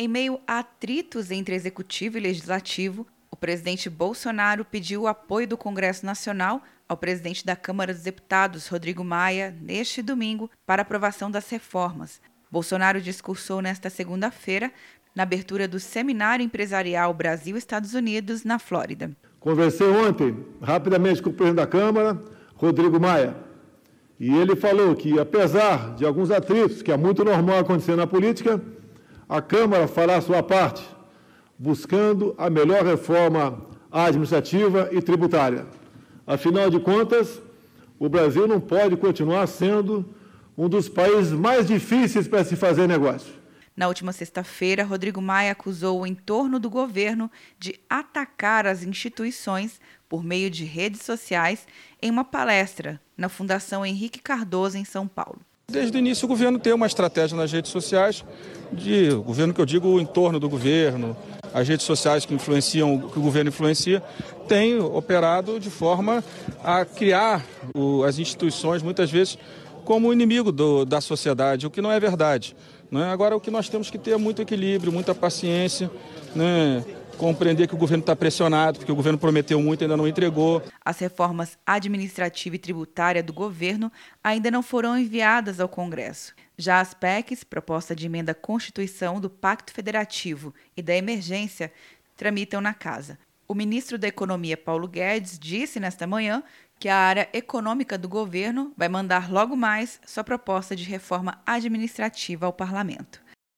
Em meio a atritos entre executivo e legislativo, o presidente Bolsonaro pediu o apoio do Congresso Nacional ao presidente da Câmara dos Deputados, Rodrigo Maia, neste domingo, para aprovação das reformas. Bolsonaro discursou nesta segunda-feira na abertura do Seminário Empresarial Brasil-Estados Unidos, na Flórida. Conversei ontem, rapidamente, com o presidente da Câmara, Rodrigo Maia, e ele falou que, apesar de alguns atritos, que é muito normal acontecer na política, a Câmara fará sua parte, buscando a melhor reforma administrativa e tributária. Afinal de contas, o Brasil não pode continuar sendo um dos países mais difíceis para se fazer negócio. Na última sexta-feira, Rodrigo Maia acusou o entorno do governo de atacar as instituições por meio de redes sociais em uma palestra na Fundação Henrique Cardoso, em São Paulo. Desde o início, o governo tem uma estratégia nas redes sociais, de governo que eu digo o entorno do governo, as redes sociais que influenciam, que o governo influencia, tem operado de forma a criar o, as instituições, muitas vezes, como inimigo do, da sociedade, o que não é verdade. Né? Agora, o que nós temos que ter é muito equilíbrio, muita paciência, né? Compreender que o governo está pressionado, porque o governo prometeu muito e ainda não entregou. As reformas administrativa e tributária do governo ainda não foram enviadas ao Congresso. Já as PECs, proposta de emenda à Constituição do Pacto Federativo e da Emergência, tramitam na casa. O ministro da Economia, Paulo Guedes, disse nesta manhã que a área econômica do governo vai mandar logo mais sua proposta de reforma administrativa ao parlamento.